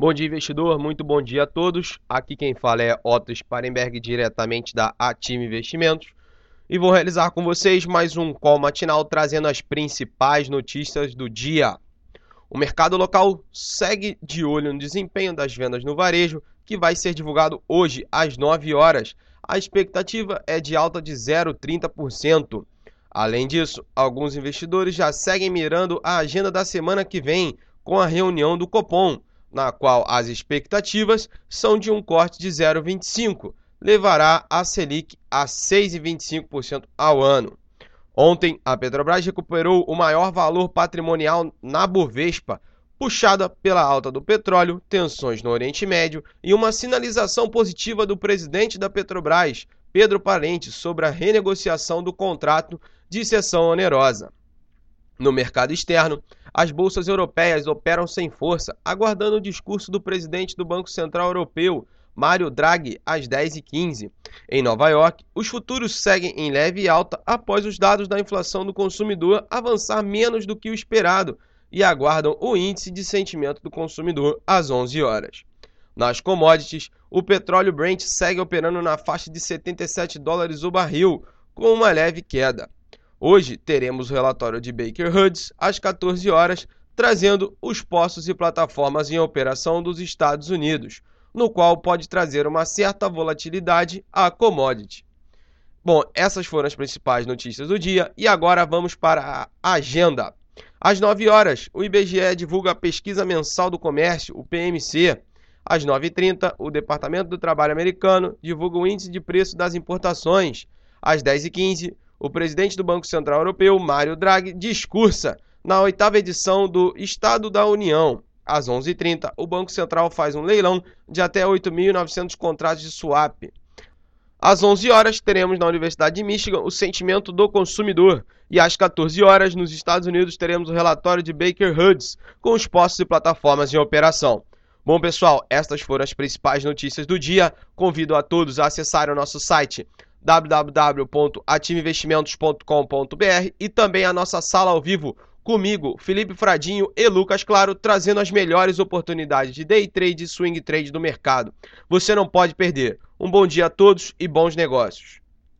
Bom dia, investidor. Muito bom dia a todos. Aqui quem fala é Otto Sparenberg, diretamente da Atim Investimentos. E vou realizar com vocês mais um call matinal trazendo as principais notícias do dia. O mercado local segue de olho no desempenho das vendas no varejo, que vai ser divulgado hoje às 9 horas. A expectativa é de alta de 0,30%. Além disso, alguns investidores já seguem mirando a agenda da semana que vem com a reunião do Copom na qual as expectativas são de um corte de 0,25, levará a Selic a 6,25% ao ano. Ontem, a Petrobras recuperou o maior valor patrimonial na Bovespa, puxada pela alta do petróleo, tensões no Oriente Médio e uma sinalização positiva do presidente da Petrobras, Pedro Parente, sobre a renegociação do contrato de cessão onerosa. No mercado externo, as bolsas europeias operam sem força, aguardando o discurso do presidente do Banco Central Europeu, Mário Draghi, às 10h15. Em Nova York, os futuros seguem em leve alta após os dados da inflação do consumidor avançar menos do que o esperado e aguardam o índice de sentimento do consumidor às 11 horas. Nas commodities, o petróleo Brent segue operando na faixa de 77 dólares o barril, com uma leve queda. Hoje teremos o relatório de Baker Hughes às 14 horas, trazendo os postos e plataformas em operação dos Estados Unidos, no qual pode trazer uma certa volatilidade à commodity. Bom, essas foram as principais notícias do dia e agora vamos para a agenda. Às 9 horas, o IBGE divulga a pesquisa mensal do comércio, o PMC. Às 9h30, o Departamento do Trabalho americano divulga o índice de preço das importações. Às 10h15, o presidente do Banco Central Europeu, Mário Draghi, discursa na oitava edição do Estado da União. Às 11h30, o Banco Central faz um leilão de até 8.900 contratos de swap. Às 11 horas, teremos na Universidade de Michigan o sentimento do consumidor. E às 14 horas, nos Estados Unidos, teremos o relatório de Baker Hughes, com os postos e plataformas em operação. Bom, pessoal, estas foram as principais notícias do dia. Convido a todos a acessarem o nosso site www.ativeinvestimentos.com.br e também a nossa sala ao vivo comigo, Felipe Fradinho e Lucas Claro, trazendo as melhores oportunidades de day trade e swing trade do mercado. Você não pode perder. Um bom dia a todos e bons negócios.